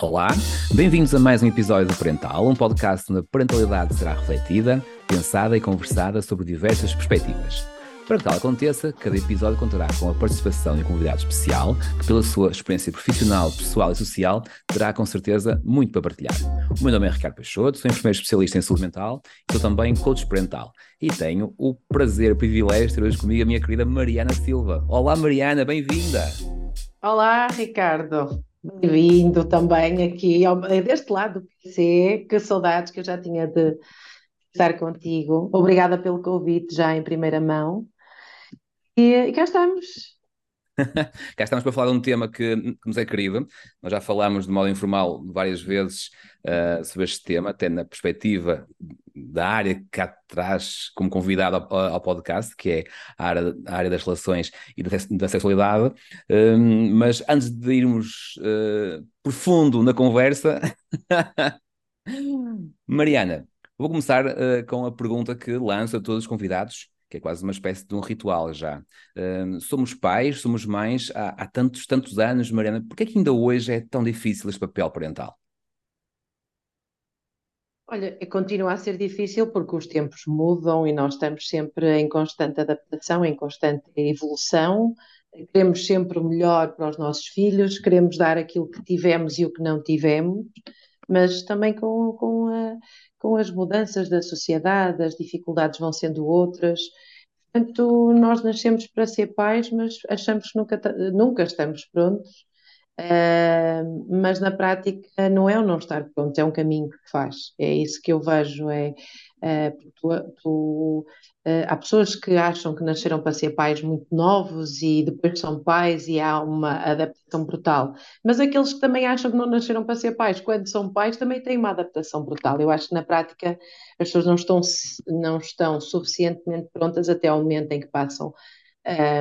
Olá, bem-vindos a mais um episódio do Parental, um podcast onde a parentalidade será refletida, pensada e conversada sobre diversas perspectivas. Para que tal aconteça, cada episódio contará com a participação de um convidado especial que, pela sua experiência profissional, pessoal e social, terá com certeza muito para partilhar. O meu nome é Ricardo Peixoto, sou enfermeiro especialista em saúde mental e sou também coach parental. E tenho o prazer, o privilégio de ter hoje comigo a minha querida Mariana Silva. Olá, Mariana, bem-vinda! Olá, Ricardo. Bem-vindo também aqui ao, deste lado do PC. Que saudades que eu já tinha de estar contigo. Obrigada pelo convite já em primeira mão. E, e cá estamos. cá estamos para falar de um tema que, que, nos é querido. Nós já falámos de modo informal várias vezes uh, sobre este tema, até na perspectiva da área que cá traz como convidado ao, ao, podcast, que é a área, a área das relações e da, da sexualidade. Um, mas antes de irmos uh, profundo na conversa, Mariana, vou começar uh, com a pergunta que lanço a todos os convidados que é quase uma espécie de um ritual já. Uh, somos pais, somos mães há, há, tantos, tantos anos, Mariana, por que é que ainda hoje é tão difícil este papel parental? Olha, continua a ser difícil porque os tempos mudam e nós estamos sempre em constante adaptação, em constante evolução. Queremos sempre o melhor para os nossos filhos, queremos dar aquilo que tivemos e o que não tivemos, mas também com, com a com as mudanças da sociedade, as dificuldades vão sendo outras. Portanto, nós nascemos para ser pais, mas achamos que nunca, nunca estamos prontos. Uh, mas na prática não é o não estar pronto, é um caminho que faz. É isso que eu vejo. É, Uh, tu, uh, há pessoas que acham que nasceram para ser pais muito novos e depois são pais e há uma adaptação brutal. Mas aqueles que também acham que não nasceram para ser pais, quando são pais, também têm uma adaptação brutal. Eu acho que na prática as pessoas não estão, não estão suficientemente prontas até ao momento em que passam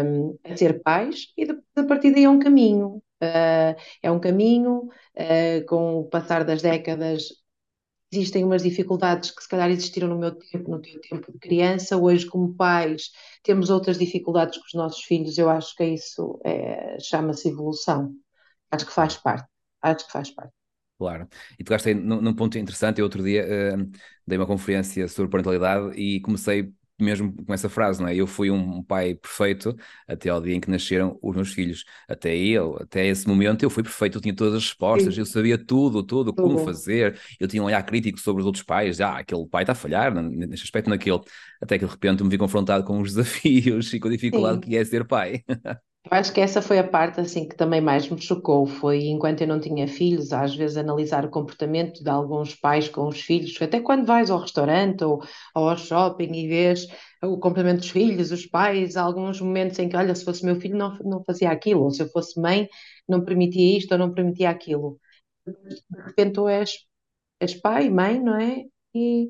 um, a ser pais e depois a partir daí é um caminho. Uh, é um caminho, com o passar das décadas existem umas dificuldades que se calhar existiram no meu tempo, no teu tempo de criança, hoje como pais temos outras dificuldades com os nossos filhos, eu acho que isso é, chama-se evolução, acho que faz parte, acho que faz parte. Claro, e tu gastei num, num ponto interessante, eu outro dia uh, dei uma conferência sobre parentalidade e comecei mesmo com essa frase, não é? Eu fui um pai perfeito até ao dia em que nasceram os meus filhos. Até eu, até esse momento, eu fui perfeito, eu tinha todas as respostas, Sim. eu sabia tudo, tudo, como fazer, eu tinha um olhar crítico sobre os outros pais, ah, aquele pai está a falhar neste aspecto, naquele. Até que de repente me vi confrontado com os desafios e com a dificuldade Sim. que é ser pai. Eu acho que essa foi a parte assim que também mais me chocou, foi enquanto eu não tinha filhos, às vezes analisar o comportamento de alguns pais com os filhos, até quando vais ao restaurante ou, ou ao shopping e vês o comportamento dos filhos, os pais, alguns momentos em que, olha, se fosse meu filho não, não fazia aquilo, ou se eu fosse mãe não permitia isto ou não permitia aquilo. De repente tu és, és pai, mãe, não é? E,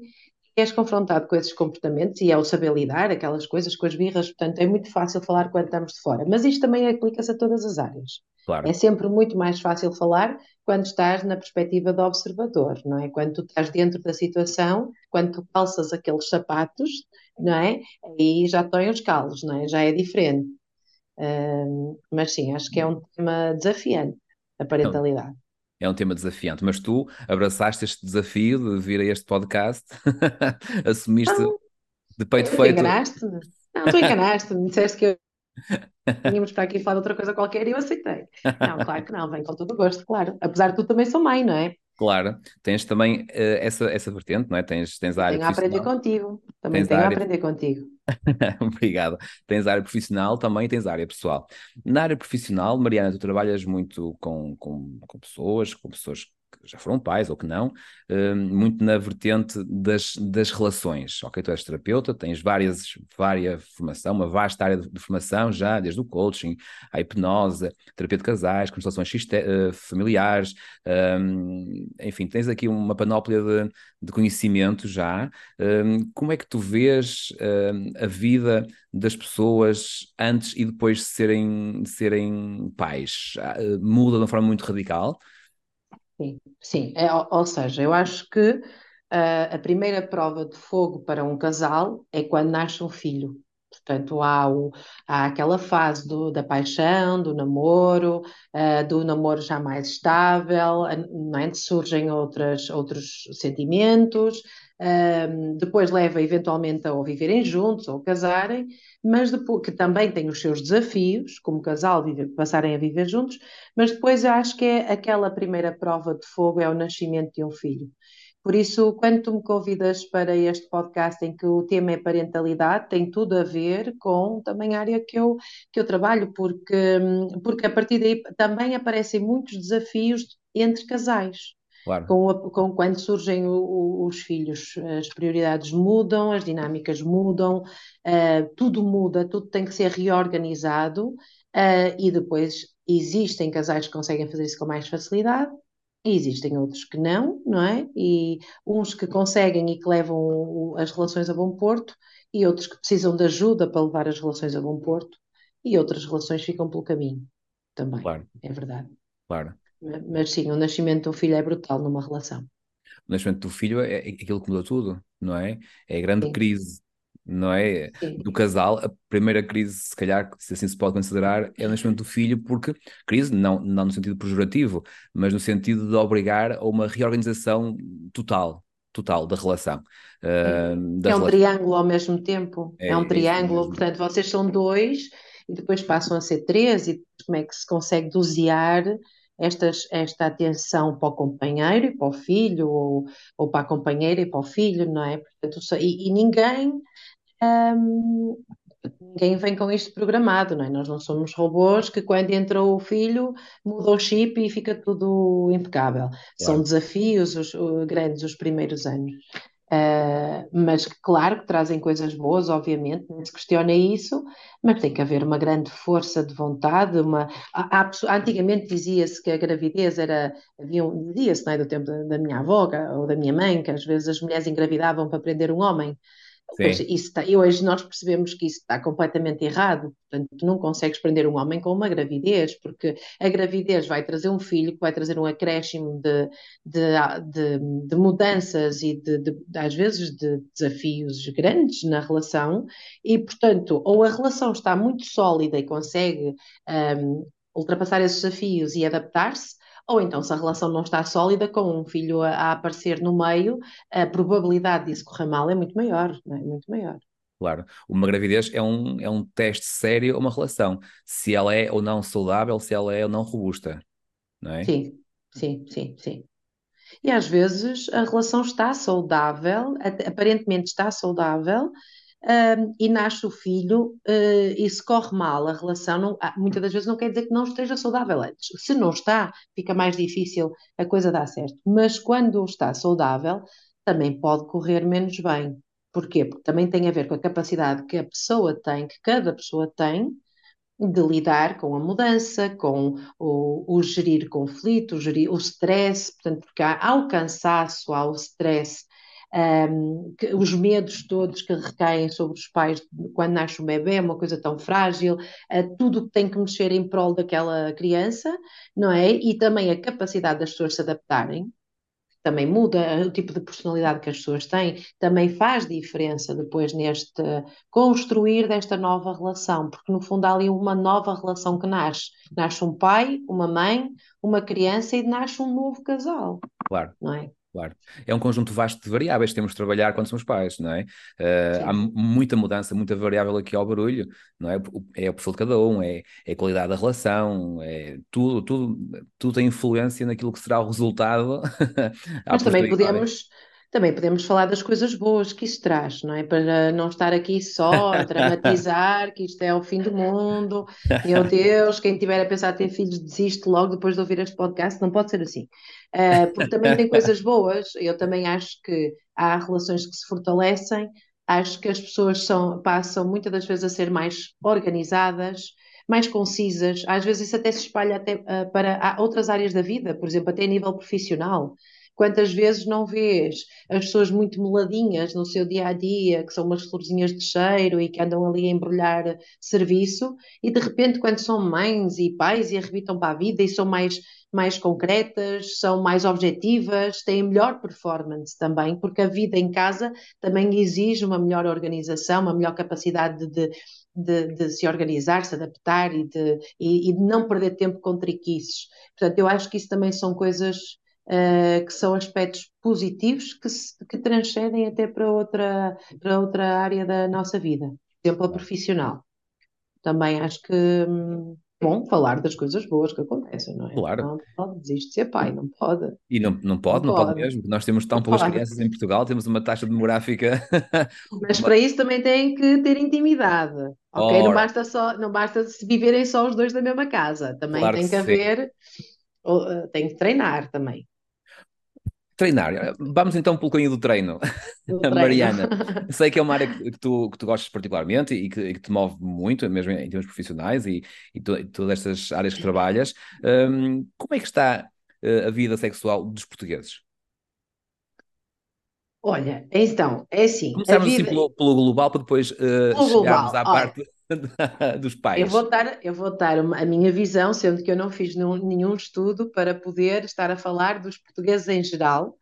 és confrontado com esses comportamentos e é o saber lidar, aquelas coisas com as birras, portanto é muito fácil falar quando estamos de fora, mas isto também aplica-se a todas as áreas. Claro. É sempre muito mais fácil falar quando estás na perspectiva do observador, não é? Quando tu estás dentro da situação, quando tu calças aqueles sapatos, não é? Aí já estão os calos, não é? Já é diferente. Um, mas sim, acho que é um tema desafiante, a parentalidade é um tema desafiante, mas tu abraçaste este desafio de vir a este podcast, assumiste não, de peito tu feito. Enganaste-me. Não, tu enganaste-me, disseste que eu Vínhamos para aqui falar de outra coisa qualquer e eu aceitei. Não, claro que não, vem com todo o gosto, claro. Apesar de tu também sou mãe, não é? Claro, tens também uh, essa, essa vertente, não é? Tens, tens a área Tenho a aprender contigo, também tens tenho a aprender contigo. Obrigado. Tens área profissional, também tens área pessoal. Na área profissional, Mariana, tu trabalhas muito com, com, com pessoas, com pessoas que já foram pais ou que não, uh, muito na vertente das, das relações. Ok, tu és terapeuta, tens várias, várias formação, uma vasta área de, de formação já, desde o coaching, a hipnose, terapia de casais, constelações uh, familiares, um, enfim, tens aqui uma panóplia de, de conhecimento já. Um, como é que tu vês a vida das pessoas antes e depois de serem, de serem pais? Uh, muda de uma forma muito radical? Sim, sim. É, ou, seja, eu acho que uh, a primeira prova de fogo para um casal é quando nasce um filho. Portanto, há, o, há aquela fase do, da paixão, do namoro, uh, do namoro já mais estável, não é? surgem outras, outros sentimentos, uh, depois leva eventualmente a ou viverem juntos ou casarem, mas depois, que também tem os seus desafios, como casal, viver, passarem a viver juntos, mas depois eu acho que é aquela primeira prova de fogo é o nascimento de um filho. Por isso, quando tu me convidas para este podcast em que o tema é parentalidade, tem tudo a ver com também a área que eu, que eu trabalho, porque, porque a partir daí também aparecem muitos desafios entre casais. Claro. Com, com, quando surgem o, o, os filhos, as prioridades mudam, as dinâmicas mudam, uh, tudo muda, tudo tem que ser reorganizado uh, e depois existem casais que conseguem fazer isso com mais facilidade e existem outros que não, não é? E uns que conseguem e que levam as relações a bom porto, e outros que precisam de ajuda para levar as relações a bom porto, e outras relações ficam pelo caminho também. Claro. É verdade. Claro. Mas sim, o nascimento um filho é brutal numa relação. O nascimento do filho é, é aquilo que muda tudo, não é? É a grande sim. crise não é? Sim. Do casal, a primeira crise, se calhar, se assim se pode considerar, é o nascimento do filho, porque crise, não, não no sentido pejorativo, mas no sentido de obrigar a uma reorganização total, total da relação. Uh, da é um triângulo ao mesmo tempo, é, é um é triângulo, portanto, vocês são dois e depois passam a ser três, e como é que se consegue dosear estas, esta atenção para o companheiro e para o filho, ou, ou para a companheira e para o filho, não é? Portanto, e, e ninguém um, ninguém vem com isto programado, não é? Nós não somos robôs que quando entra o filho muda o chip e fica tudo impecável. Claro. São desafios os, os, grandes os primeiros anos. Uh, mas claro que trazem coisas boas, obviamente, não se questiona isso, mas tem que haver uma grande força de vontade. Uma, há, há, antigamente dizia-se que a gravidez era, havia um, dizia-se não é, do tempo da, da minha avó ou da minha mãe, que às vezes as mulheres engravidavam para prender um homem. Hoje, isso está, e hoje nós percebemos que isso está completamente errado. Portanto, não consegues prender um homem com uma gravidez, porque a gravidez vai trazer um filho que vai trazer um acréscimo de, de, de, de mudanças e de, de, às vezes de desafios grandes na relação, e portanto, ou a relação está muito sólida e consegue um, ultrapassar esses desafios e adaptar-se, ou então, se a relação não está sólida, com um filho a, a aparecer no meio, a probabilidade disso correr mal é muito maior, é? muito maior. Claro, uma gravidez é um, é um teste sério a uma relação, se ela é ou não saudável, se ela é ou não robusta, não é? Sim, sim, sim, sim. E às vezes a relação está saudável, aparentemente está saudável, e nasce o filho uh, e se corre mal a relação, não, ah, muitas das vezes não quer dizer que não esteja saudável antes. Se não está, fica mais difícil a coisa dar certo. Mas quando está saudável, também pode correr menos bem. Porquê? Porque também tem a ver com a capacidade que a pessoa tem, que cada pessoa tem, de lidar com a mudança, com o, o gerir conflito, o, gerir, o stress, portanto, porque há, há o cansaço, há o stress um, que, os medos todos que recaem sobre os pais quando nasce um bebê, uma coisa tão frágil, uh, tudo que tem que mexer em prol daquela criança, não é? E também a capacidade das pessoas se adaptarem, também muda o tipo de personalidade que as pessoas têm, também faz diferença depois neste construir desta nova relação, porque no fundo há ali uma nova relação que nasce. Nasce um pai, uma mãe, uma criança e nasce um novo casal. Claro. Não é? Claro. É um conjunto vasto de variáveis que temos de trabalhar quando somos pais, não é? Uh, há muita mudança, muita variável aqui ao barulho, não é? É o perfil de cada um, é, é a qualidade da relação, é tudo, tudo, tudo tem influência naquilo que será o resultado. Mas também podemos também podemos falar das coisas boas que isso traz, não é? Para não estar aqui só a dramatizar que isto é o fim do mundo, meu Deus, quem tiver a pensar ter filhos desiste logo depois de ouvir este podcast, não pode ser assim. Uh, porque também tem coisas boas, eu também acho que há relações que se fortalecem, acho que as pessoas são, passam muitas das vezes a ser mais organizadas, mais concisas, às vezes isso até se espalha até, uh, para outras áreas da vida, por exemplo, até a nível profissional Quantas vezes não vês as pessoas muito meladinhas no seu dia a dia, que são umas florzinhas de cheiro e que andam ali a embrulhar serviço, e de repente, quando são mães e pais e arrebitam para a vida e são mais, mais concretas, são mais objetivas, têm melhor performance também, porque a vida em casa também exige uma melhor organização, uma melhor capacidade de, de, de, se organizar, se adaptar e de, e, e de não perder tempo com triquices. Portanto, eu acho que isso também são coisas uh, que são aspectos positivos que, se, que transcendem até para outra, para outra área da nossa vida, por exemplo, a profissional. Também acho que. Hum, bom falar das coisas boas que acontecem, não é? Claro. Não pode desistir de ser pai, não pode. E não, não pode, não, não pode. pode. mesmo. Nós temos tão poucas pode. crianças em Portugal, temos uma taxa demográfica. Mas para isso também tem que ter intimidade. Ok? Não basta só, não basta viverem só os dois da mesma casa. Também claro tem que, que haver, eh, tem que treinar também. Treinar. Vamos então pelo caminho do treino. Do treino. Mariana, sei que é uma área que, tu, que tu gostas particularmente e que, que, te move muito, mesmo em termos profissionais e, e, tu, e todas estas áreas que trabalhas. Um, como é que está uh, a vida sexual dos portugueses? Olha, então, é assim. Começamos assim vida... assim pelo, pelo, global para depois uh, chegarmos à Olha, parte dos pais. Eu vou dar, eu vou dar a minha visão, sendo que eu não fiz nenhum, nenhum estudo para poder estar a falar dos portugueses em geral.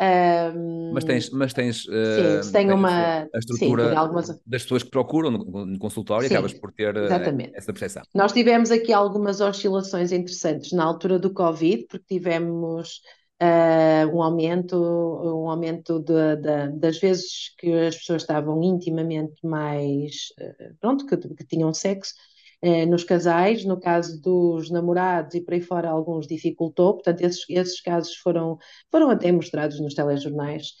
Um, mas tens, mas tens, uh, sim, tem uma a estrutura sim, algumas... das pessoas que procuram no, no consultório sim, acabas por ter uh, essa percepção. Nós tivemos aqui algumas oscilações interessantes na altura do Covid, porque tivemos uh, um aumento, um aumento de, de, das vezes que as pessoas estavam intimamente mais, uh, pronto, que, que, tinham sexo, uh, nos casais, no caso dos namorados e por aí fora alguns dificultou, portanto esses, esses casos foram, foram até mostrados nos telejornais,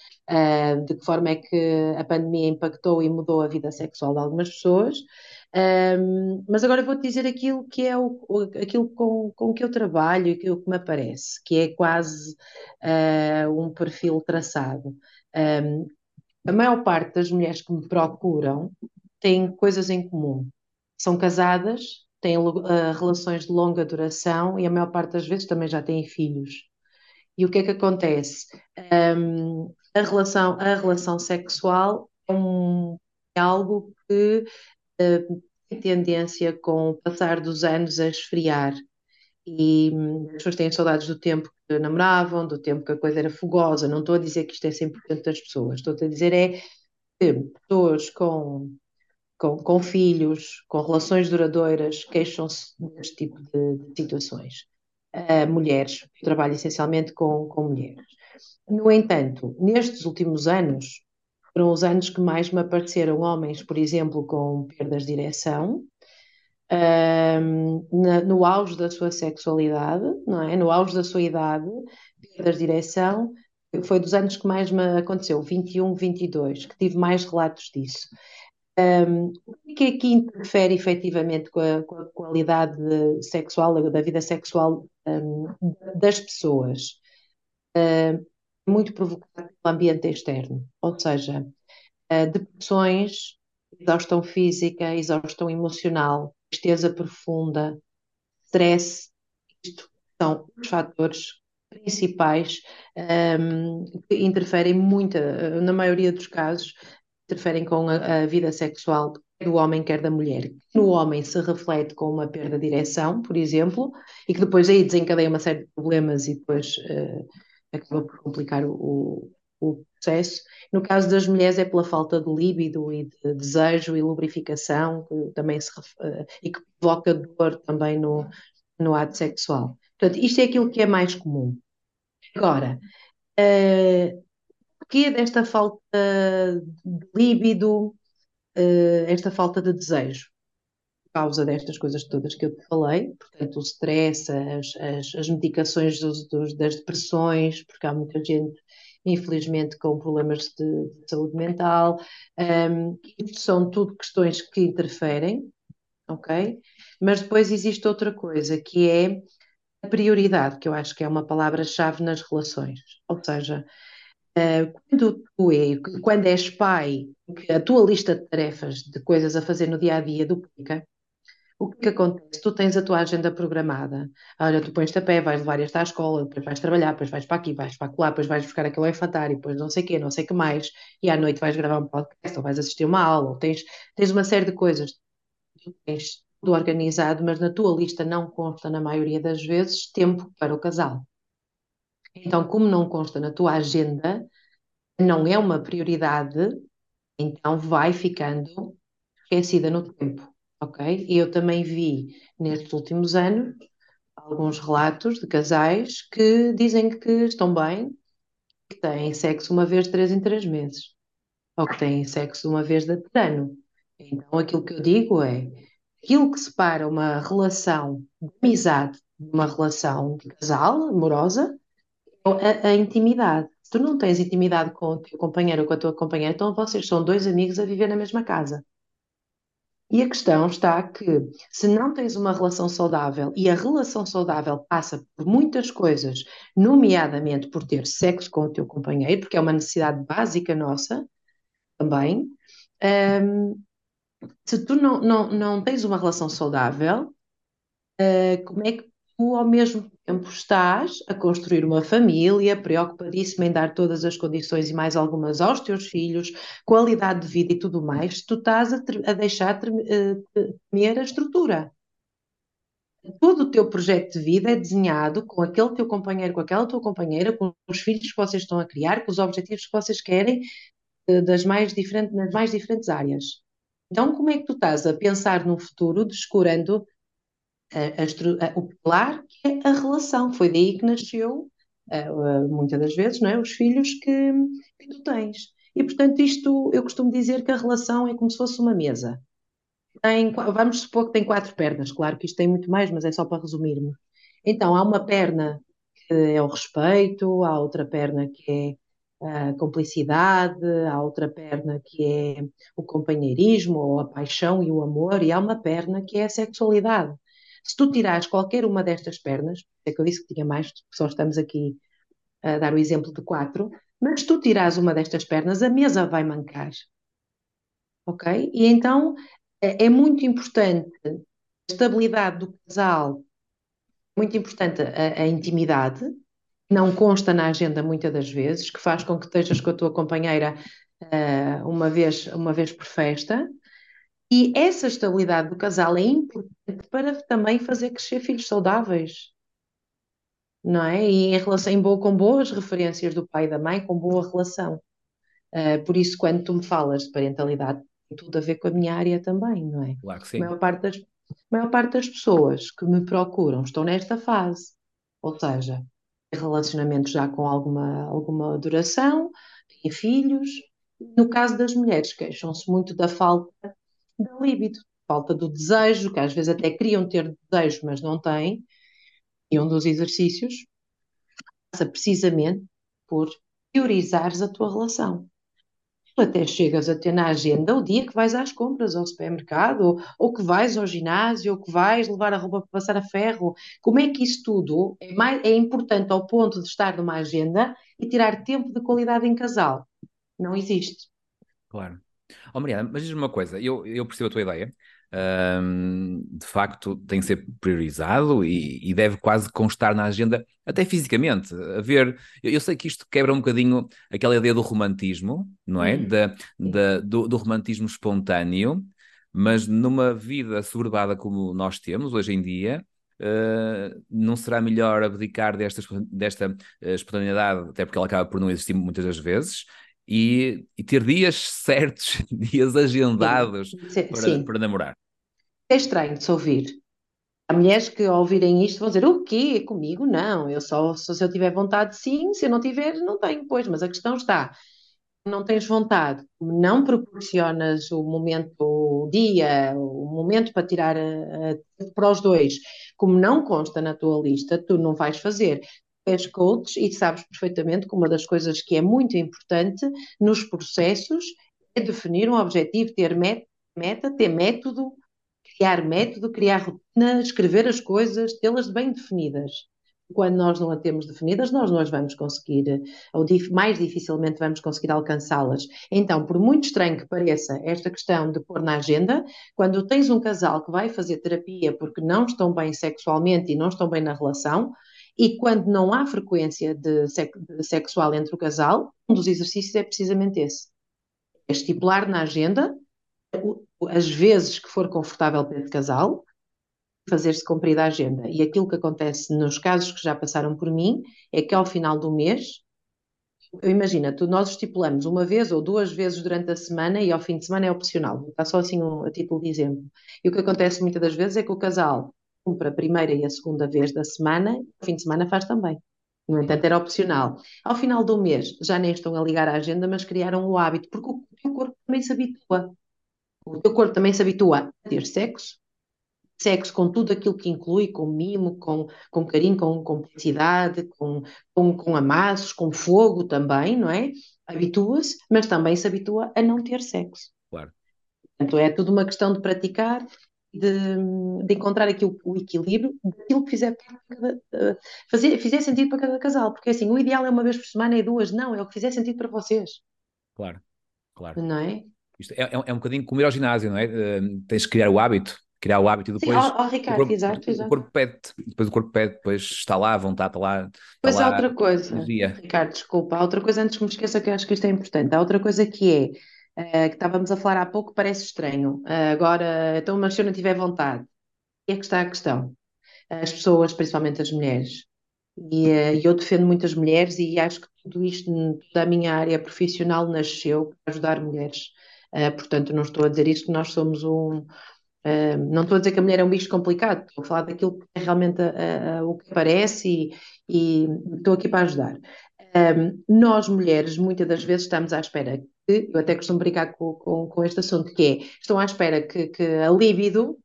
de que forma é que a pandemia impactou e mudou a vida sexual de algumas pessoas, um, mas agora vou-te dizer aquilo que é o, aquilo com, com que eu trabalho e aquilo que me aparece, que é quase uh, um perfil traçado. Um, a maior parte das mulheres que me procuram têm coisas em comum. São casadas, têm uh, relações de longa duração e a maior parte das vezes também já têm filhos. E o que é que acontece? Um, a, relação, a relação sexual é, um, é algo que tem tendência, com o passar dos anos, a esfriar. E hum, as pessoas têm saudades do tempo que namoravam, do tempo que a coisa era fogosa. Não estou a dizer que isto é 100% das pessoas, estou a dizer é que pessoas com, com, com filhos, com relações duradouras, queixam-se deste tipo de, de situações. Uh, mulheres, eu trabalho essencialmente com, com mulheres. No entanto, nestes últimos anos, foram os anos que mais me apareceram homens, por exemplo, com perdas de direção, um, na, no auge da sua sexualidade, não é? No auge da sua idade, perdas de direção, foi dos anos que mais me aconteceu, 21, 22, que tive mais relatos disso. Um, o que é que interfere efetivamente com a, com a qualidade sexual, da vida sexual um, das pessoas? Uh, muito provocado pelo ambiente externo, ou seja, depressões, exaustão física, exaustão emocional, tristeza profunda, stress, isto são os fatores principais um, que interferem muito, na maioria dos casos, interferem com a, a, vida sexual do homem, quer da mulher. No homem se reflete com uma perda de direção, por exemplo, e que depois aí desencadeia uma série de problemas e depois uh, acaba por complicar o, o processo. No caso das mulheres é pela falta de líbido e de desejo e lubrificação, que também se uh, e que provoca dor também no, no ato sexual. Portanto, isto é aquilo que é mais comum. Agora, uh, porquê desta falta de líbido, uh, esta falta de desejo? Causa destas coisas todas que eu te falei, portanto, o stress, as, as, as medicações dos, dos, das depressões, porque há muita gente, infelizmente, com problemas de, de saúde mental. Um, isto são tudo questões que interferem, ok? Mas depois existe outra coisa, que é a prioridade, que eu acho que é uma palavra-chave nas relações. Ou seja, Uh, quando tu é, quando és pai, a tua lista de tarefas, de coisas a fazer no dia a dia duplica, O que acontece? Tu tens a tua agenda programada. Olha, tu pões-te a pé, vais levar esta à escola, depois vais trabalhar, depois vais para aqui, vais para lá, depois vais buscar aquele infantário, depois não sei o quê, não sei o que mais. E à noite vais gravar um podcast, ou vais assistir uma aula, ou tens, tens uma série de coisas. Tens tudo organizado, mas na tua lista não consta, na maioria das vezes, tempo para o casal. Então, como não consta na tua agenda, não é uma prioridade, então vai ficando esquecida no tempo ok? E eu também vi nestes últimos anos alguns relatos de casais que dizem que estão bem, que têm sexo uma vez de três em três meses, ou que têm sexo uma vez de ano. Então, aquilo que eu digo é aquilo que separa uma relação de amizade de uma relação de casal, amorosa, é a, a intimidade. Se tu não tens intimidade com o teu companheiro ou com a tua companheira, então vocês são dois amigos a viver na mesma casa. E a questão está que, se não tens uma relação saudável, e a relação saudável passa por muitas coisas, nomeadamente por ter sexo com o teu companheiro, porque é uma necessidade básica nossa também, um, se tu não, não, não tens uma relação saudável, uh, como é que tu, ao mesmo tempo, estás a construir uma família, preocupadíssima em dar todas as condições e mais algumas aos teus filhos, qualidade de vida e tudo mais, tu estás a, a deixar eh, temer a estrutura. Todo o teu projeto de vida é desenhado com aquele teu companheiro, com aquela tua companheira, com os filhos que vocês estão a criar, com os objetivos que vocês querem eh, das mais diferentes, nas mais diferentes áreas. Então, como é que tu estás a pensar no futuro descurando a, a, o pilar que é a relação. Foi daí que nasceu, uh, muitas das vezes, não é? os filhos que, que tu tens. E, portanto, isto eu costumo dizer que a relação é como se fosse uma mesa. Tem, vamos supor que tem quatro pernas, claro que isto tem muito mais, mas é só para resumirmos. Então, há uma perna que é o respeito, há outra perna que é a cumplicidade, há outra perna que é o companheirismo ou a paixão e o amor, e há uma perna que é a sexualidade. Se tu tirares qualquer uma destas pernas, é que eu disse que tinha mais, só estamos aqui a dar o exemplo de quatro, mas se tu tirares uma destas pernas, a mesa vai mancar. Ok? E então é, é muito importante a estabilidade do casal, muito importante a, a intimidade, não consta na agenda muitas das vezes, que faz com que estejas com a tua companheira uh, uma, vez, uma vez por festa, e essa estabilidade do casal é importante para também fazer crescer filhos saudáveis, não é? E em relação em boa, com boas referências do pai e da mãe, com boa relação. Uh, por isso, quando tu me falas de parentalidade, tem tudo a ver com a minha área também, não é? Claro que sim. A maior parte das, maior parte das pessoas que me procuram estão nesta fase, ou seja, relacionamentos já com alguma, alguma duração, têm filhos. No caso das mulheres, queixam-se muito da falta da libido, falta do desejo, que às vezes até queriam ter desejo, mas não têm. E um dos exercícios passa precisamente por priorizares a tua relação. Tu até chegas a ter na agenda o dia que vais às compras ao supermercado, ou, ou que vais ao ginásio, ou que vais levar a roupa para passar a ferro. Como é que isso tudo é, mais, é importante ao ponto de estar numa agenda e tirar tempo de qualidade em casal? Não existe. Claro. Oh, Mariana, mas diz-me uma coisa, eu, eu percebo a tua ideia, um, de facto tem que ser priorizado e, e, deve quase constar na agenda, até fisicamente. A ver, eu, eu, sei que isto quebra um bocadinho aquela ideia do romantismo, não é? Uhum. Da, da, do, do, romantismo espontâneo, mas numa vida soberbada como nós temos hoje em dia. Uh, não será melhor abdicar desta, desta uh, espontaneidade, até porque ela acaba por não existir muitas das vezes, e, e ter dias certos, dias agendados sim, para, sim. para namorar. É estranho de se ouvir. Há mulheres que ao ouvirem isto vão dizer: o quê? Comigo não, eu só, se eu tiver vontade, sim, se eu não tiver, não tenho, pois, mas a questão está. Não tens vontade, não proporcionas o momento, o dia, o momento para tirar a, a, para os dois, como não consta na tua lista, tu não vais fazer és coach e sabes perfeitamente que uma das coisas que é muito importante nos processos é definir um objetivo, ter meta, ter método, criar método, criar rotina, escrever as coisas, tê-las bem definidas. quando nós não a temos definidas, nós não as vamos conseguir, ou mais dificilmente vamos conseguir alcançá-las. Então, por muito estranho que pareça esta questão de pôr na agenda, quando tens um casal que vai fazer terapia porque não estão bem sexualmente e não estão bem na relação, e quando não há frequência de, sexual entre o casal, um dos exercícios é precisamente esse. É estipular na agenda as vezes que for confortável para esse casal, fazer-se cumprir a agenda. E aquilo que acontece nos casos que já passaram por mim é que ao final do mês, imagina, tu, nós estipulamos uma vez ou duas vezes durante a semana e ao fim de semana é opcional. Está só assim um, a título de exemplo. E o que acontece muitas das vezes é que o casal cumpre a primeira e a segunda vez da semana, o fim de semana faz também. No entanto, era opcional. Ao final do mês, já nem estão a ligar à agenda, mas criaram o hábito, porque o teu corpo também se habitua. O teu corpo também se habitua a ter sexo, sexo com tudo aquilo que inclui, com mimo, com, com carinho, com complexidade, com, com, com amassos, com fogo também, não é? Habitua-se, mas também se habitua a não ter sexo. Claro. Portanto, é tudo uma questão de praticar, de, de encontrar aqui o, o, equilíbrio daquilo que fizer, uh, fazer, fizer sentido para cada casal, porque assim, o ideal é uma vez por semana e duas, não, é o que fizer sentido para vocês. Claro, claro. Não é? Isto é, é, é um bocadinho como ir ao ginásio, não é? Uh, tens que criar o hábito criar o hábito e depois. Sim, Ricardo, o corpo, exato, exato. O corpo pede, depois o corpo pede, depois está lá, a vontade está lá. Está pois lá, há outra coisa, Ricardo, desculpa, há outra coisa antes que me esqueça que eu acho que isto é importante. Há outra coisa que é, uh, que estávamos a falar há pouco, parece estranho. Uh, agora, então, mas se eu não tiver vontade, é que está a questão. As pessoas, principalmente as mulheres. E uh, eu defendo muitas mulheres e acho que tudo isto, da minha área profissional, nasceu para ajudar mulheres. portanto, não estou a dizer isto que nós somos um, Uh, não estou a dizer que a mulher é um bicho complicado, estou a falar daquilo que é realmente a, a, o que parece e, e, estou aqui para ajudar. Um, nós, mulheres, muitas das vezes estamos à espera que, eu até costumo brincar com, com, com este assunto, que é, estão à espera que, que a líbido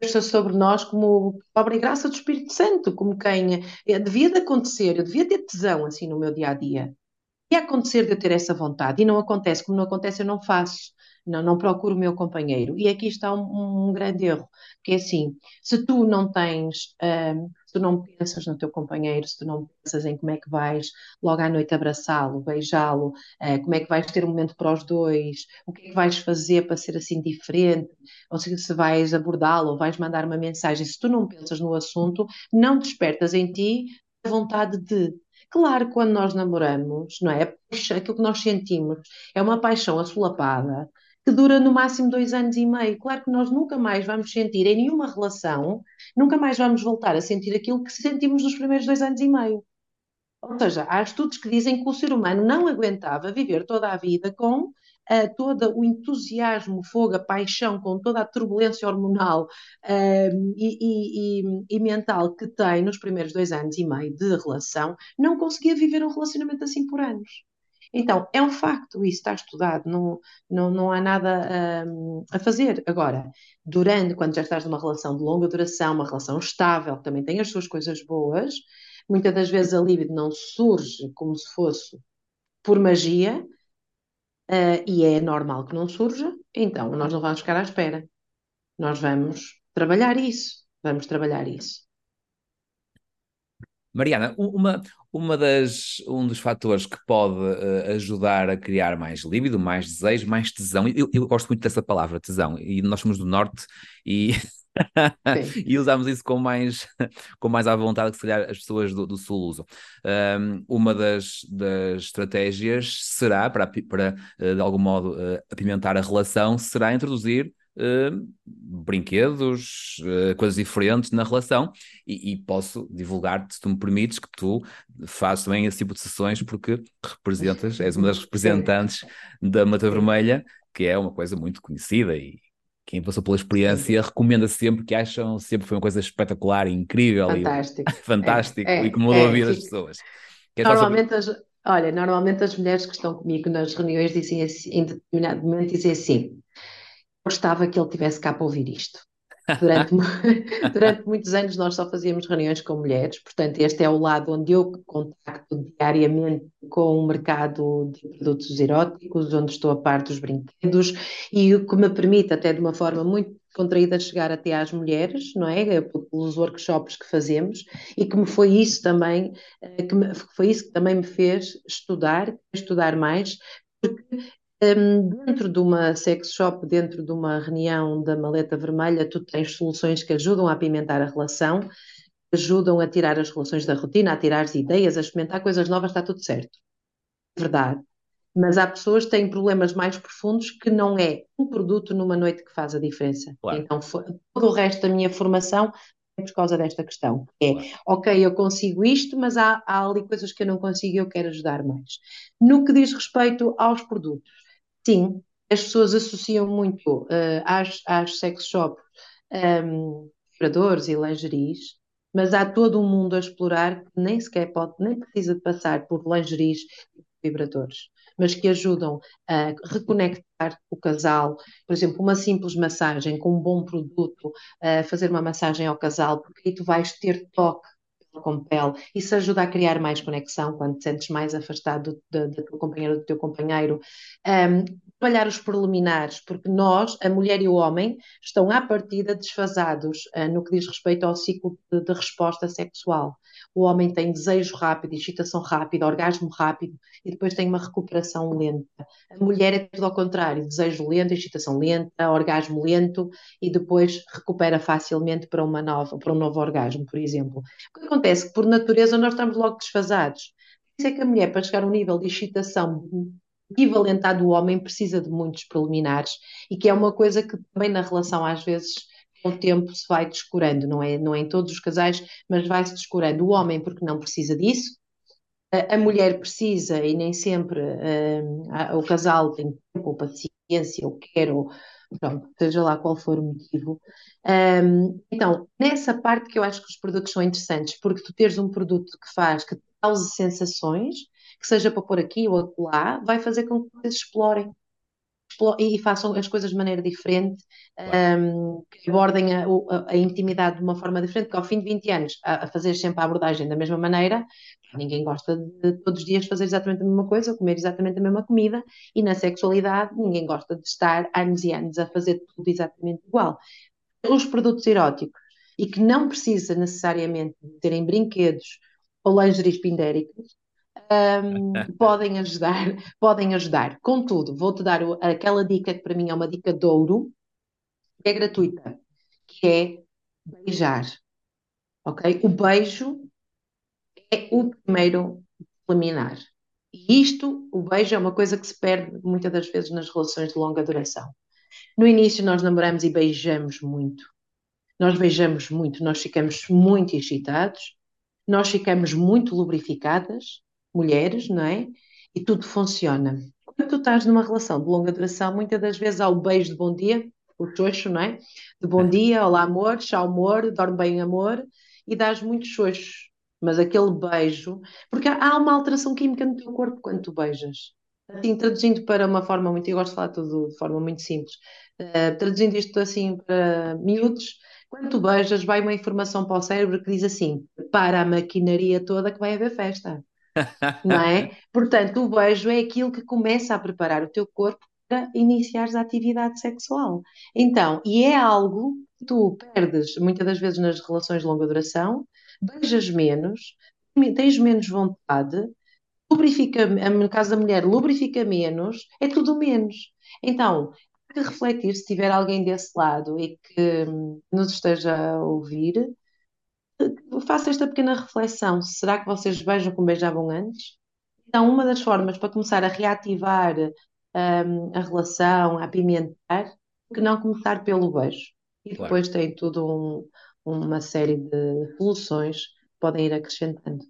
desça sobre nós como obra e graça do Espírito Santo, como quem é, devia de acontecer, eu devia ter tesão assim no meu dia a dia. Ia acontecer de eu ter essa vontade e não acontece, como não acontece, eu não faço não, não procuro o meu companheiro. E aqui está um, um grande erro, que é assim, se tu não tens, se tu não pensas no teu companheiro, se tu não pensas em como é que vais logo à noite abraçá-lo, beijá-lo, uh, como é que vais ter um momento para os dois, o que é que vais fazer para ser assim diferente, ou seja, se vais abordá-lo ou vais mandar uma mensagem, se tu não pensas no assunto, não despertas em ti a vontade de Claro, quando nós namoramos, não é? Aquilo que nós sentimos é uma paixão assolapada, que dura no máximo dois anos e meio. Claro que nós nunca mais vamos sentir em nenhuma relação, nunca mais vamos voltar a sentir aquilo que sentimos nos primeiros dois anos e meio. Ou seja, há estudos que dizem que o ser humano não aguentava viver toda a vida com uh, todo o entusiasmo, fogo, a paixão, com toda a turbulência hormonal uh, e, e, e, mental que tem nos primeiros dois anos e meio de relação, não conseguia viver um relacionamento assim por anos. Então, é um facto, isso está estudado, não, não, não há nada um, a fazer. Agora, durante, quando já estás numa relação de longa duração, uma relação estável, que também tem as suas coisas boas, muitas das vezes a libido não surge como se fosse por magia, uh, e é normal que não surja, então nós não vamos ficar à espera. Nós vamos trabalhar isso, vamos trabalhar isso. Mariana, uma, uma das, um dos fatores que pode uh, ajudar a criar mais líbido, mais desejo, mais tesão, eu, eu, gosto muito dessa palavra, tesão, e nós somos do Norte e, e usamos isso com mais, com mais à vontade que se calhar as pessoas do, do Sul usam. Um, uma das, das estratégias será, para, para uh, de algum modo uh, apimentar a relação, será introduzir uh, brinquedos, uh, coisas diferentes na relação. E, e posso divulgar-te, se tu me permites, que tu fazes também esse tipo de sessões porque representas, és uma das representantes da Mata Vermelha, que é uma coisa muito conhecida e quem passou pela experiência recomenda sempre que acham sempre foi uma coisa espetacular, incrível fantástico, e fantástico. é, e que mudou é, a vida das pessoas. Normalmente as, olha, normalmente as mulheres que estão comigo nas reuniões dizem assim, em determinado momento dizem assim, gostava que ele tivesse cá para ouvir isto. Durante, durante, muitos anos nós só fazíamos reuniões com mulheres, portanto, este é o lado onde eu contacto diariamente com o mercado de produtos eróticos, onde estou a par dos brinquedos e o que me permite, até de uma forma muito contraída chegar até às mulheres, não é? Pelos workshops que fazemos, e que me foi isso também, que me, foi isso que também me fez estudar, estudar mais, porque dentro de uma sex shop, dentro de uma reunião da maleta vermelha, tu tens soluções que ajudam a apimentar a relação, ajudam a tirar as relações da rotina, a tirar as ideias, a experimentar coisas novas, está tudo certo. Verdade. Mas há pessoas que têm problemas mais profundos que não é um produto numa noite que faz a diferença. Claro. Então, todo o resto da minha formação é por causa desta questão. É, claro. ok, eu consigo isto, mas há, há ali coisas que eu não consigo e eu quero ajudar mais. No que diz respeito aos produtos, sim, as pessoas associam muito uh, às, às sex shops um, vibradores e lingeries, mas há todo um mundo a explorar que nem sequer pode, nem precisa de passar por lingeries e vibradores, mas que ajudam a reconectar o casal. Por exemplo, uma simples massagem com um bom produto, a fazer uma massagem ao casal, porque aí tu vais ter toque com pele. Isso ajuda a criar mais conexão quando te sentes mais afastado da tua companheira, do teu companheiro. Um, trabalhar os preliminares, porque nós, a mulher e o homem, estão à partida desfasados uh, no que diz respeito ao ciclo de, de, resposta sexual. O homem tem desejo rápido, excitação rápida, orgasmo rápido e depois tem uma recuperação lenta. A mulher é tudo ao contrário, desejo lento, excitação lenta, orgasmo lento e depois recupera facilmente para, uma nova, para um novo orgasmo, por exemplo. O que acontece que, por natureza, nós estamos logo desfasados. Isso é que a mulher, para chegar a um nível de excitação equivalente à do homem precisa de muitos preliminares e que é uma coisa que também na relação às vezes o tempo se vai descurando, não é, não é em todos os casais, mas vai-se descurando. O homem porque não precisa disso, a, mulher precisa e nem sempre a, o casal tem tempo ou paciência ou quer ou pronto, seja lá qual for o motivo. Um, então, nessa parte que eu acho que os produtos são interessantes, porque tu teres um produto que faz, que cause sensações, que seja para pôr aqui ou lá, vai fazer com que vocês explorem e façam as coisas de maneira diferente, claro. um, que abordem a, a, a, intimidade de uma forma diferente, porque ao fim de 20 anos, a, a, fazer sempre a abordagem da mesma maneira, ninguém gosta de todos os dias fazer exatamente a mesma coisa, comer exatamente a mesma comida, e na sexualidade ninguém gosta de estar anos e anos a fazer tudo exatamente igual. Os produtos eróticos, e que não precisa necessariamente de terem brinquedos ou lingeries pindéricas, um, podem ajudar, podem ajudar. Contudo, vou-te dar aquela dica que para mim é uma dica de ouro, que é gratuita, que é beijar. Ok? O beijo é o primeiro preliminar. E isto, o beijo, é uma coisa que se perde muitas das vezes nas relações de longa duração. No início nós namoramos e beijamos muito. Nós beijamos muito, nós ficamos muito excitados, nós ficamos muito lubrificadas mulheres, não é? E tudo funciona. Quando tu estás numa relação de longa duração, muitas das vezes há o beijo de bom dia, o xoxo, não é? De bom dia, olá amor, tchau amor, dorme bem amor, e dás muitos xoxos. Mas aquele beijo, porque há uma alteração química no teu corpo quando tu beijas. Assim, traduzindo para uma forma muito, eu gosto de falar tudo de forma muito simples, uh, traduzindo isto assim para miúdos, quando tu beijas, vai uma informação para o cérebro que diz assim: para a maquinaria toda que vai haver festa não é? Portanto, o beijo é aquilo que começa a preparar o teu corpo para iniciares a atividade sexual. Então, e é algo que tu perdes muitas das vezes nas relações de longa duração, beijas menos, tens menos vontade, lubrifica, no caso da mulher, lubrifica menos, é tudo menos. Então, há que refletir se tiver alguém desse lado e que nos esteja a ouvir, faço esta pequena reflexão. Será que vocês beijam como beijavam antes? Então, uma das formas para começar a reativar um, a relação, a apimentar, que não começar pelo beijo. E depois claro. tem tudo um, uma série de soluções que podem ir acrescentando.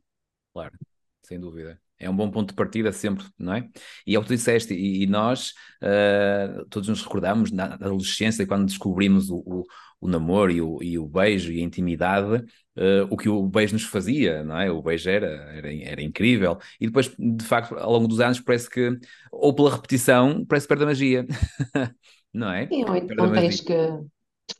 Claro, sem dúvida. É um bom ponto de partida sempre, não é? E é o que tu disseste, e, e nós uh, todos nos recordamos na adolescência, quando descobrimos o, o, o namoro e o, e o, beijo e a intimidade, uh, o que o beijo nos fazia, não é? O beijo era, era, era, incrível. E depois, de facto, ao longo dos anos, parece que, ou pela repetição, parece que perde a magia, não é? Sim, ou então tens que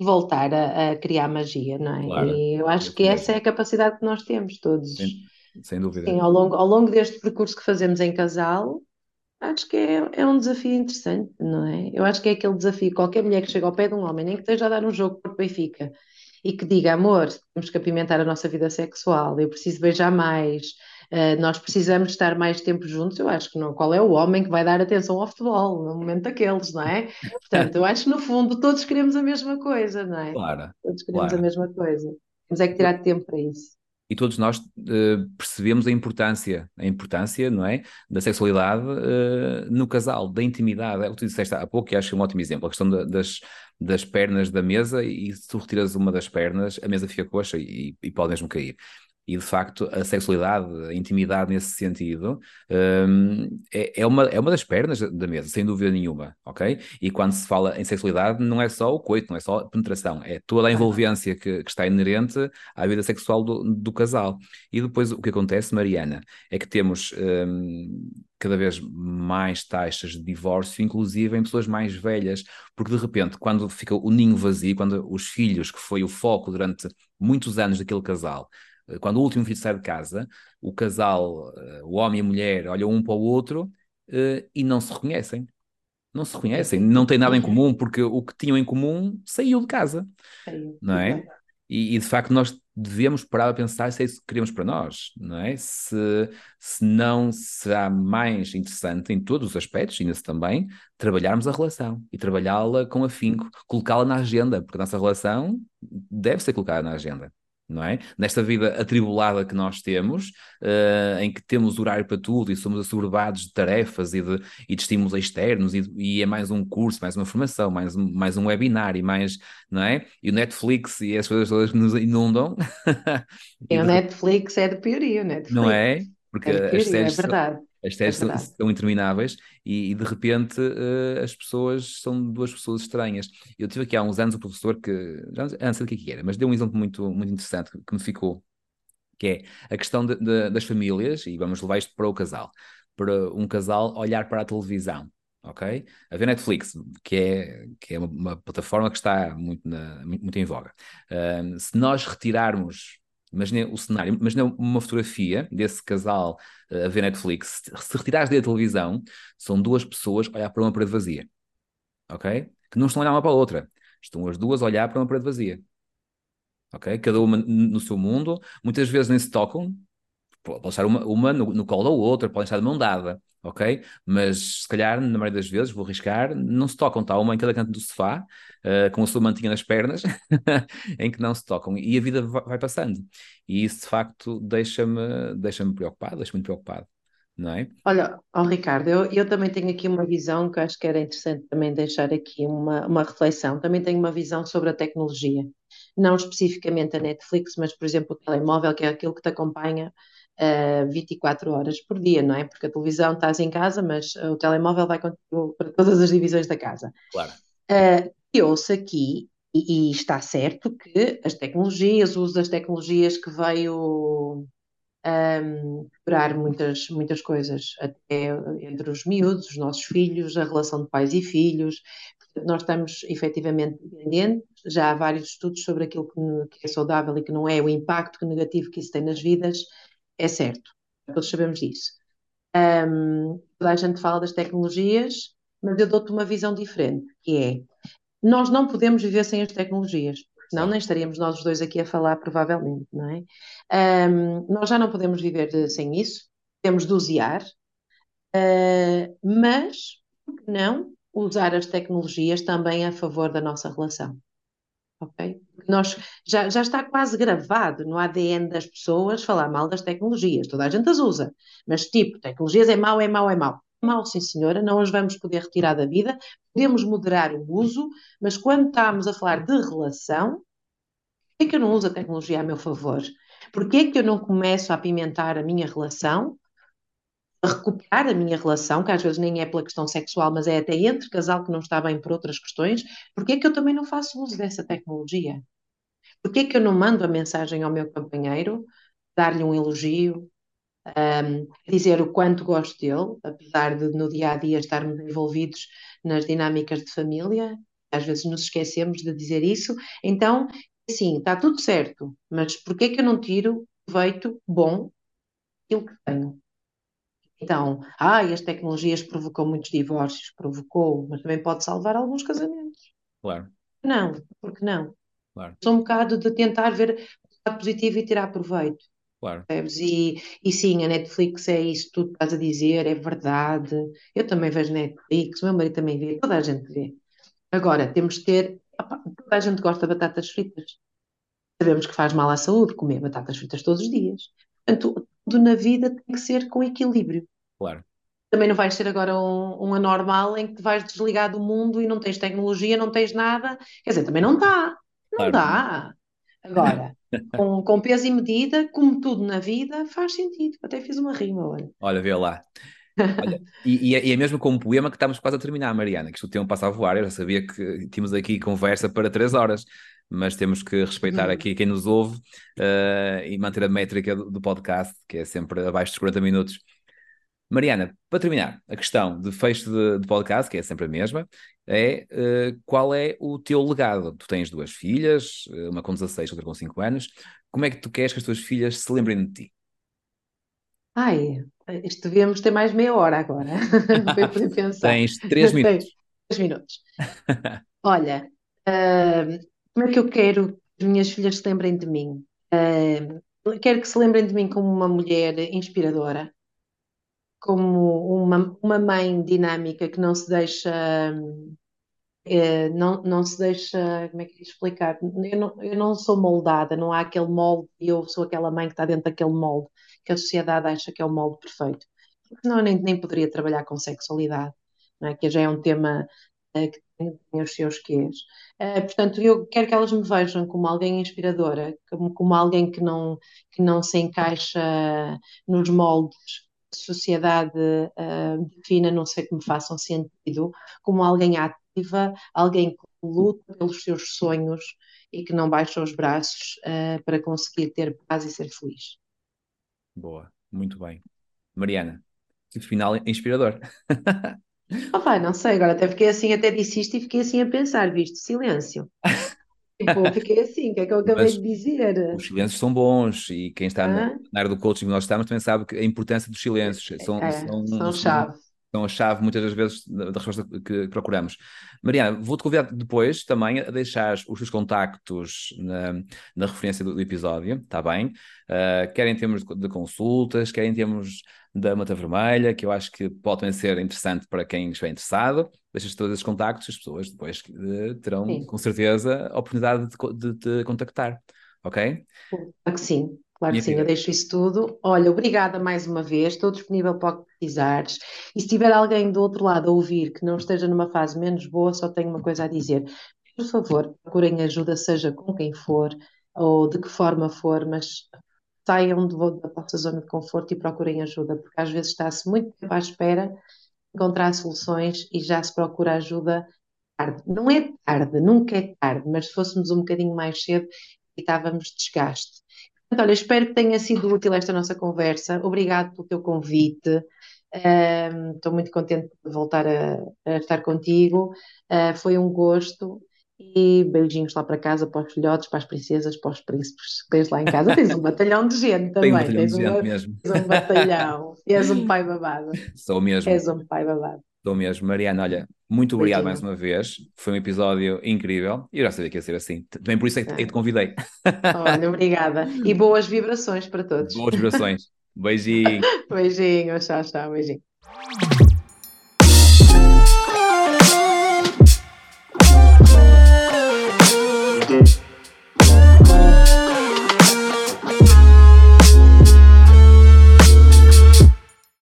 voltar a, a, criar magia, não é? Claro, e eu acho que essa é a capacidade que nós temos todos. Sim sem dúvida. Sim, ao longo, ao longo deste percurso que fazemos em casal, Acho que é, é um desafio interessante, não é? Eu acho que é aquele desafio, qualquer mulher que chega ao pé de um homem, nem que esteja a dar um jogo por Benfica, e que diga, amor, temos que apimentar a nossa vida sexual, eu preciso beijar mais, uh, nós precisamos estar mais tempo juntos, eu acho que não. Qual é o homem que vai dar atenção ao futebol no momento daqueles, não é? Portanto, eu acho que no fundo todos queremos a mesma coisa, não é? Claro, Todos queremos a claro. mesma coisa. Temos é que tirar tempo para isso. E todos nós uh, percebemos a importância, a importância, não é, da sexualidade uh, no casal, da intimidade. É o que tu disseste há pouco, e acho que é um ótimo exemplo, a questão da, das, das pernas da mesa, e se tu retiras uma das pernas, a mesa fica coxa e, e pode mesmo cair. E de facto, a sexualidade, a intimidade nesse sentido, um, é, é, uma, é uma das pernas da mesa, sem dúvida nenhuma, ok? E quando se fala em sexualidade, não é só o coito, não é só a penetração, é toda a envolvência que, que está inerente à vida sexual do, do, casal. E depois o que acontece, Mariana, é que temos um, cada vez mais taxas de divórcio, inclusive em pessoas mais velhas, porque de repente, quando fica o ninho vazio, quando os filhos, que foi o foco durante muitos anos daquele casal, quando o último filho sai de casa, o casal, eh, o homem e a mulher, olham um para o outro uh, e não se reconhecem. Não se reconhecem, não têm nada em comum, porque o que tinham em comum saiu de casa, não é? E, e, de facto nós devemos parar a pensar se é isso que queremos para nós, não é? Se, se não será mais interessante em todos os aspectos, e nesse também, trabalharmos a relação e trabalhá-la com afinco, colocá-la na agenda, porque a nossa relação deve ser colocada na agenda não é? Nesta vida atribulada que nós temos, uh, em que temos horário para tudo e somos assoberbados de tarefas e de, e de estímulos externos e, e, é mais um curso, mais uma formação, mais um, mais um webinar e mais, não é? E o Netflix e as coisas todas que nos inundam. e o Netflix é de pioria, o Netflix. Não é? Porque é as séries é verdade. As é são, intermináveis e, e de repente uh, as pessoas são duas pessoas estranhas. Eu tive aqui há uns anos um professor que, já não sei o que, é que era, mas deu um exemplo muito, muito interessante que, que me ficou, que é a questão de, de, das famílias, e vamos levar isto para o casal, para um casal olhar para a televisão. Ok? A ver Netflix, que é, que é uma, uma plataforma que está muito, na, muito, muito em voga. Uh, se nós retirarmos Imagina o cenário, imagina uma fotografia desse casal uh, a ver Netflix. Se retirares da televisão, são duas pessoas a olhar para uma parede vazia. Ok? Que não estão a olhar uma para a outra. Estão as duas a olhar para uma parede vazia. Ok? Cada uma no seu mundo. Muitas vezes nem se tocam. Pode estar uma, uma no, no colo da outra, podem estar de mão dada ok? Mas se calhar, na maioria das vezes, vou arriscar, não se tocam, está uma em cada canto do sofá, uh, com a sua mantinha nas pernas, em que não se tocam, e a vida vai passando. E isso, de facto, deixa-me deixa preocupado, deixa-me preocupado. Não é? Olha, oh, Ricardo, eu, eu também tenho aqui uma visão que acho que era interessante também deixar aqui uma, uma reflexão. Também tenho uma visão sobre a tecnologia, não especificamente a Netflix, mas, por exemplo, o telemóvel, que é aquilo que te acompanha uh, 24 horas por dia, não é? Porque a televisão estás em casa, mas uh, o telemóvel vai para todas as divisões da casa. Claro. Uh, eu ouço aqui, e, e, está certo, que as tecnologias, o uso das tecnologias que veio um, quebrar muitas, muitas coisas, até entre os miúdos, os nossos filhos, a relação de pais e filhos. Nós estamos efetivamente dependentes. Já há vários estudos sobre aquilo que, que é saudável e que não é, o impacto negativo que isso tem nas vidas é certo, todos sabemos disso. Um, toda a gente fala das tecnologias, mas eu dou-te uma visão diferente, que é, nós não podemos viver sem as tecnologias, senão nem estaríamos nós os dois aqui a falar, provavelmente, não é? Um, nós já não podemos viver sem isso, temos de usear, uh, mas, por que não usar as tecnologias também a favor da nossa relação? Ok? Nós, já, já está quase gravado no ADN das pessoas falar mal das tecnologias, toda a gente as usa, mas tipo, tecnologias é mau, é mau, é mau. Mal, sim senhora, não as vamos poder retirar da vida, podemos moderar o uso, mas quando estamos a falar de relação, é que eu não uso a tecnologia a meu favor? Por que é que eu não começo a apimentar a minha relação recuperar a minha relação, que às vezes nem é pela questão sexual, mas é até entre casal que não está bem por outras questões, porque é que eu também não faço uso dessa tecnologia? Porque é que eu não mando a mensagem ao meu companheiro, dar-lhe um elogio, um, dizer o quanto gosto dele, apesar de no dia a dia estarmos envolvidos nas dinâmicas de família, às vezes nos esquecemos de dizer isso. Então, sim, está tudo certo, mas por que é que eu não tiro proveito bom daquilo que tenho? Então, ah, as tecnologias provocou muitos divórcios, provocou, mas também pode salvar alguns casamentos. Claro. Não, porque não? Claro. Sou um bocado de tentar ver o lado positivo e tirar proveito. Claro. E, e sim, a Netflix é isso que tu estás a dizer, é verdade. Eu também vejo Netflix, o meu marido também vê, toda a gente vê. Agora, temos de ter. Opa, toda a gente gosta de batatas fritas. Sabemos que faz mal à saúde comer batatas fritas todos os dias. Portanto, tudo na vida tem que ser com equilíbrio. Claro. Também não vais ser agora um, um anormal em que te vais desligar do mundo e não tens tecnologia, não tens nada. Quer dizer, também não dá. Não claro. dá. Agora, com, com peso e medida, como tudo na vida, faz sentido. Até fiz uma rima, olha. Olha, vê lá. Olha, e, e, é, e, é mesmo com um poema que estamos quase a terminar, Mariana, que isto o tempo passa a voar. Eu já sabia que tínhamos aqui conversa para três horas, mas temos que respeitar uhum. aqui quem nos ouve uh, e manter a métrica do, do, podcast, que é sempre abaixo dos 40 minutos. Mariana, para terminar, a questão de fecho de, de podcast, que é sempre a mesma, é uh, qual é o teu legado? Tu tens duas filhas, uma com 16, outra com 5 anos. Como é que tu queres que as tuas filhas se lembrem de ti? Ai, isto devíamos ter mais meia hora agora para poder pensar. Tens três minutos. três minutos. Olha, uh, como é que eu quero que as minhas filhas se lembrem de mim? Uh, quero que se lembrem de mim como uma mulher inspiradora, como uma, uma mãe dinâmica que não se deixa. Uh, não, não se deixa, como é que explicar? Eu não, eu não sou moldada, não há aquele molde e eu sou aquela mãe que está dentro daquele molde que a sociedade acha que é o molde perfeito. Porque não, nem, nem poderia trabalhar com sexualidade, é? que já é um tema uh, que tem, os seus quês. Uh, portanto, eu quero que elas me vejam como alguém inspiradora, como, como alguém que não, que não se encaixa nos moldes que a sociedade uh, defina, não sei que me façam sentido, como alguém ativa, alguém que luta pelos seus sonhos e que não baixa os braços uh, para conseguir ter paz e ser feliz. Boa, muito bem. Mariana, final inspirador. Oh, não sei, agora até fiquei assim, até disse isto e fiquei assim a pensar, visto, silêncio. Tipo, fiquei assim, o que é que eu acabei Mas de dizer? Os silêncios são bons e quem está na, na área do coaching nós estamos também sabe que a importância dos silêncios são, é, são, são chave são a chave muitas das vezes da, resposta que procuramos. Mariana, vou-te convidar depois também a deixar os seus contactos na, na referência do, do episódio, está bem? Uh, quer em termos de, de, consultas, quer em termos da Mata Vermelha, que eu acho que pode também ser interessante para quem estiver interessado. Deixas todos esses contactos, as pessoas depois uh, terão sim. com certeza a oportunidade de, te contactar, ok? Claro que sim. Claro que sim, eu deixo isso tudo. Olha, obrigada mais uma vez, estou disponível para o que precisares. E se tiver alguém do outro lado a ouvir que não esteja numa fase menos boa, só tenho uma coisa a dizer. Por favor, procurem ajuda, seja com quem for ou de que forma for, mas saiam de, da vossa zona de conforto e procurem ajuda, porque às vezes está-se muito tempo à espera encontrar soluções e já se procura ajuda tarde. Não é tarde, nunca é tarde, mas se fôssemos um bocadinho mais cedo, evitávamos desgaste. Olha, espero que tenha sido útil esta nossa conversa. Obrigado pelo teu convite. Um, estou muito contente de voltar a, a estar contigo. Uh, foi um gosto. E beijinhos lá para casa, para os filhotes, para as princesas, para os príncipes que tens lá em casa. Tens um batalhão de gente também. Tem um batalhão tens de gente mesmo. Tens um batalhão. És um pai babado. Sou mesmo. És um pai babado. Estou mesmo. Mariana, olha, muito obrigado mais uma vez. Foi um episódio incrível. E eu já sabia que ia ser assim. Também por isso é que, é que te convidei. Olha, obrigada. E boas vibrações para todos. Boas vibrações. Beijinho. Beijinho. Tchau, tchau. Beijinho.